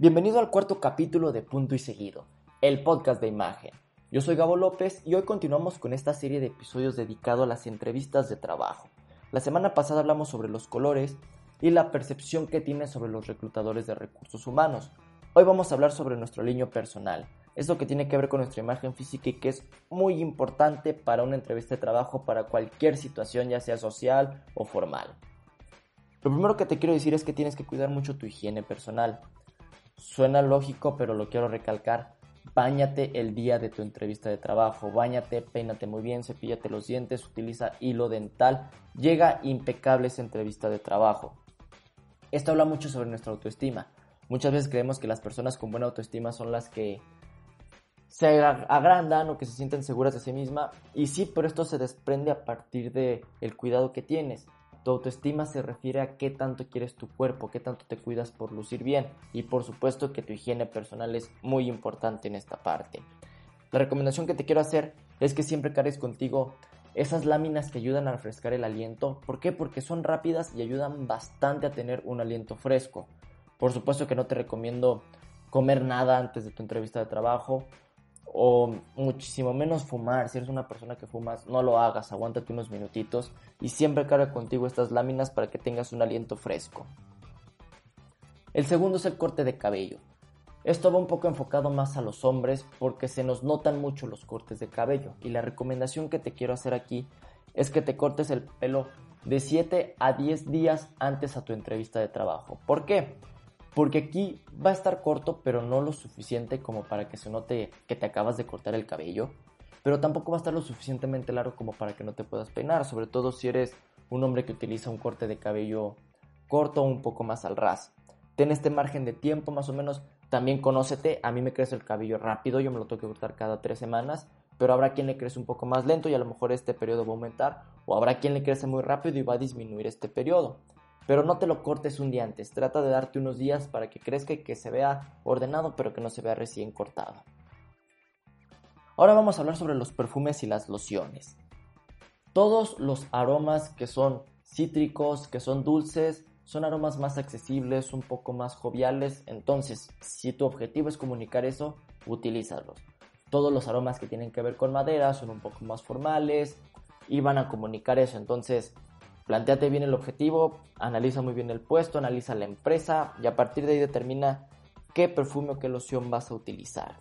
Bienvenido al cuarto capítulo de Punto y Seguido, el podcast de imagen. Yo soy Gabo López y hoy continuamos con esta serie de episodios dedicado a las entrevistas de trabajo. La semana pasada hablamos sobre los colores y la percepción que tiene sobre los reclutadores de recursos humanos. Hoy vamos a hablar sobre nuestro línea personal, eso que tiene que ver con nuestra imagen física y que es muy importante para una entrevista de trabajo, para cualquier situación, ya sea social o formal. Lo primero que te quiero decir es que tienes que cuidar mucho tu higiene personal. Suena lógico, pero lo quiero recalcar. Báñate el día de tu entrevista de trabajo, báñate, peínate muy bien, cepíllate los dientes, utiliza hilo dental, llega impecable esa entrevista de trabajo. Esto habla mucho sobre nuestra autoestima. Muchas veces creemos que las personas con buena autoestima son las que se agrandan o que se sienten seguras de sí misma y sí, pero esto se desprende a partir de el cuidado que tienes. Tu autoestima se refiere a qué tanto quieres tu cuerpo, qué tanto te cuidas por lucir bien y por supuesto que tu higiene personal es muy importante en esta parte. La recomendación que te quiero hacer es que siempre cargues contigo esas láminas que ayudan a refrescar el aliento. ¿Por qué? Porque son rápidas y ayudan bastante a tener un aliento fresco. Por supuesto que no te recomiendo comer nada antes de tu entrevista de trabajo o muchísimo menos fumar. Si eres una persona que fumas, no lo hagas, aguántate unos minutitos y siempre carga contigo estas láminas para que tengas un aliento fresco. El segundo es el corte de cabello. Esto va un poco enfocado más a los hombres porque se nos notan mucho los cortes de cabello y la recomendación que te quiero hacer aquí es que te cortes el pelo de 7 a 10 días antes a tu entrevista de trabajo. ¿Por qué? Porque aquí va a estar corto, pero no lo suficiente como para que se note que te acabas de cortar el cabello. Pero tampoco va a estar lo suficientemente largo como para que no te puedas peinar. Sobre todo si eres un hombre que utiliza un corte de cabello corto o un poco más al ras. Ten este margen de tiempo más o menos. También conócete. A mí me crece el cabello rápido. Yo me lo tengo que cortar cada tres semanas. Pero habrá quien le crece un poco más lento y a lo mejor este periodo va a aumentar. O habrá quien le crece muy rápido y va a disminuir este periodo pero no te lo cortes un día antes. Trata de darte unos días para que crezca y que se vea ordenado, pero que no se vea recién cortado. Ahora vamos a hablar sobre los perfumes y las lociones. Todos los aromas que son cítricos, que son dulces, son aromas más accesibles, un poco más joviales. Entonces, si tu objetivo es comunicar eso, utilízalos. Todos los aromas que tienen que ver con madera son un poco más formales y van a comunicar eso. Entonces, Planteate bien el objetivo, analiza muy bien el puesto, analiza la empresa y a partir de ahí determina qué perfume o qué loción vas a utilizar.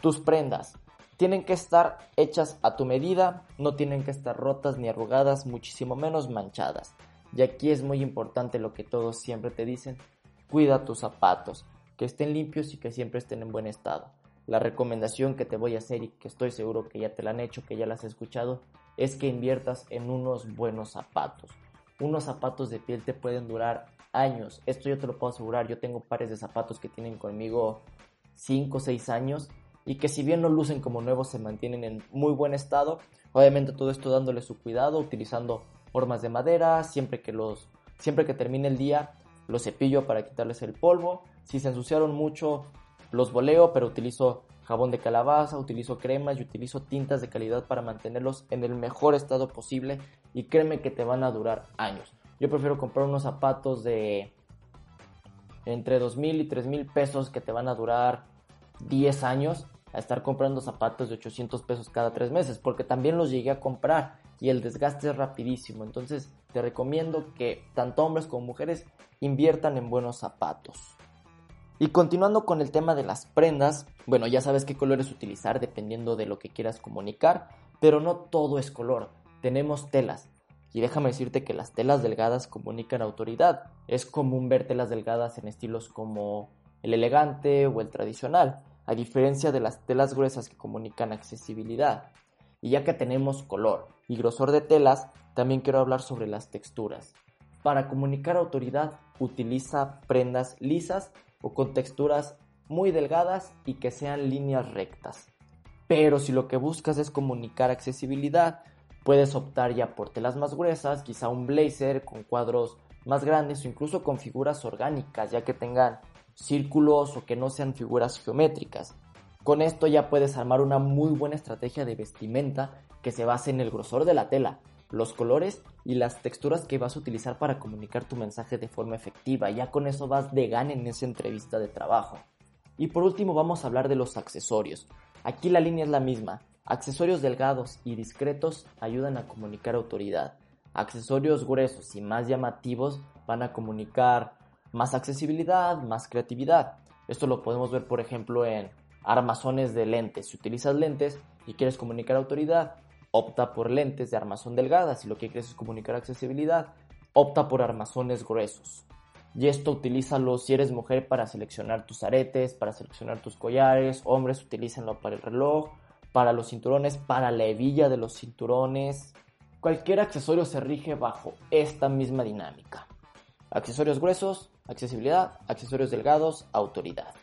Tus prendas tienen que estar hechas a tu medida, no tienen que estar rotas ni arrugadas, muchísimo menos manchadas. Y aquí es muy importante lo que todos siempre te dicen, cuida tus zapatos, que estén limpios y que siempre estén en buen estado. La recomendación que te voy a hacer y que estoy seguro que ya te la han hecho, que ya la has escuchado, es que inviertas en unos buenos zapatos. Unos zapatos de piel te pueden durar años. Esto yo te lo puedo asegurar. Yo tengo pares de zapatos que tienen conmigo 5 o 6 años y que si bien no lucen como nuevos se mantienen en muy buen estado. Obviamente todo esto dándole su cuidado, utilizando formas de madera, siempre que los siempre que termine el día los cepillo para quitarles el polvo. Si se ensuciaron mucho los voleo, pero utilizo jabón de calabaza, utilizo cremas y utilizo tintas de calidad para mantenerlos en el mejor estado posible y créeme que te van a durar años. Yo prefiero comprar unos zapatos de entre 2.000 y 3.000 pesos que te van a durar 10 años a estar comprando zapatos de 800 pesos cada 3 meses porque también los llegué a comprar y el desgaste es rapidísimo. Entonces te recomiendo que tanto hombres como mujeres inviertan en buenos zapatos. Y continuando con el tema de las prendas, bueno, ya sabes qué colores utilizar dependiendo de lo que quieras comunicar, pero no todo es color. Tenemos telas. Y déjame decirte que las telas delgadas comunican autoridad. Es común ver telas delgadas en estilos como el elegante o el tradicional, a diferencia de las telas gruesas que comunican accesibilidad. Y ya que tenemos color y grosor de telas, también quiero hablar sobre las texturas. Para comunicar autoridad, utiliza prendas lisas o con texturas muy delgadas y que sean líneas rectas. Pero si lo que buscas es comunicar accesibilidad, puedes optar ya por telas más gruesas, quizá un blazer con cuadros más grandes o incluso con figuras orgánicas, ya que tengan círculos o que no sean figuras geométricas. Con esto ya puedes armar una muy buena estrategia de vestimenta que se base en el grosor de la tela, los colores y las texturas que vas a utilizar para comunicar tu mensaje de forma efectiva. Ya con eso vas de gana en esa entrevista de trabajo. Y por último vamos a hablar de los accesorios. Aquí la línea es la misma. Accesorios delgados y discretos ayudan a comunicar autoridad. Accesorios gruesos y más llamativos van a comunicar más accesibilidad, más creatividad. Esto lo podemos ver por ejemplo en armazones de lentes. Si utilizas lentes y quieres comunicar autoridad, opta por lentes de armazón delgada. Si lo que quieres es comunicar accesibilidad, opta por armazones gruesos. Y esto utilízalo si eres mujer para seleccionar tus aretes, para seleccionar tus collares. Hombres utilícenlo para el reloj, para los cinturones, para la hebilla de los cinturones. Cualquier accesorio se rige bajo esta misma dinámica. Accesorios gruesos, accesibilidad, accesorios delgados, autoridad.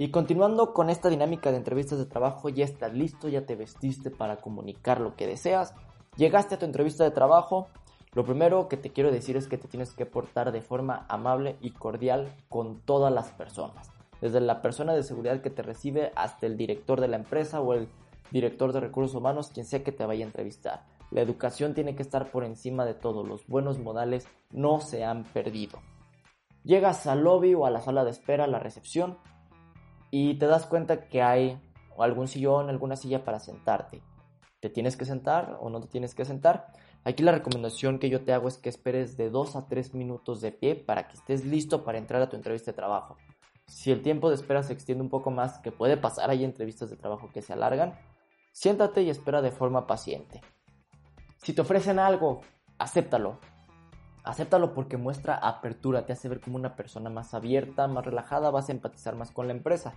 Y continuando con esta dinámica de entrevistas de trabajo, ya estás listo, ya te vestiste para comunicar lo que deseas. Llegaste a tu entrevista de trabajo. Lo primero que te quiero decir es que te tienes que portar de forma amable y cordial con todas las personas. Desde la persona de seguridad que te recibe hasta el director de la empresa o el director de recursos humanos, quien sea que te vaya a entrevistar. La educación tiene que estar por encima de todo. Los buenos modales no se han perdido. Llegas al lobby o a la sala de espera, a la recepción, y te das cuenta que hay algún sillón, alguna silla para sentarte. ¿Te tienes que sentar o no te tienes que sentar? Aquí la recomendación que yo te hago es que esperes de 2 a 3 minutos de pie para que estés listo para entrar a tu entrevista de trabajo. Si el tiempo de espera se extiende un poco más, que puede pasar, hay entrevistas de trabajo que se alargan, siéntate y espera de forma paciente. Si te ofrecen algo, acéptalo. Acéptalo porque muestra apertura, te hace ver como una persona más abierta, más relajada, vas a empatizar más con la empresa.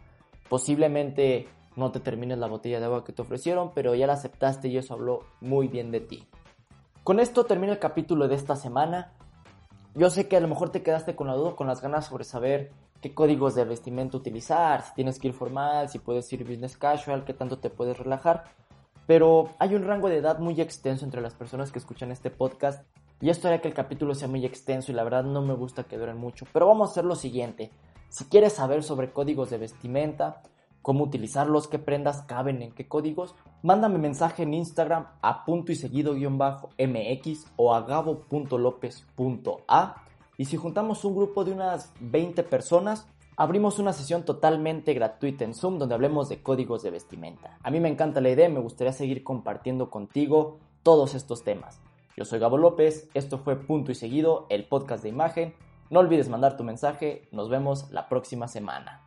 Posiblemente no te termines la botella de agua que te ofrecieron, pero ya la aceptaste y eso habló muy bien de ti. Con esto termina el capítulo de esta semana. Yo sé que a lo mejor te quedaste con la duda, con las ganas sobre saber qué códigos de vestimenta utilizar, si tienes que ir formal, si puedes ir business casual, qué tanto te puedes relajar. Pero hay un rango de edad muy extenso entre las personas que escuchan este podcast y esto hará que el capítulo sea muy extenso y la verdad no me gusta que duren mucho. Pero vamos a hacer lo siguiente. Si quieres saber sobre códigos de vestimenta, cómo utilizarlos, qué prendas caben en qué códigos, mándame mensaje en Instagram a punto y seguido guion bajo mx o a gabo.lopez.a y si juntamos un grupo de unas 20 personas, abrimos una sesión totalmente gratuita en Zoom donde hablemos de códigos de vestimenta. A mí me encanta la idea y me gustaría seguir compartiendo contigo todos estos temas. Yo soy Gabo López, esto fue Punto y Seguido, el podcast de imagen. No olvides mandar tu mensaje, nos vemos la próxima semana.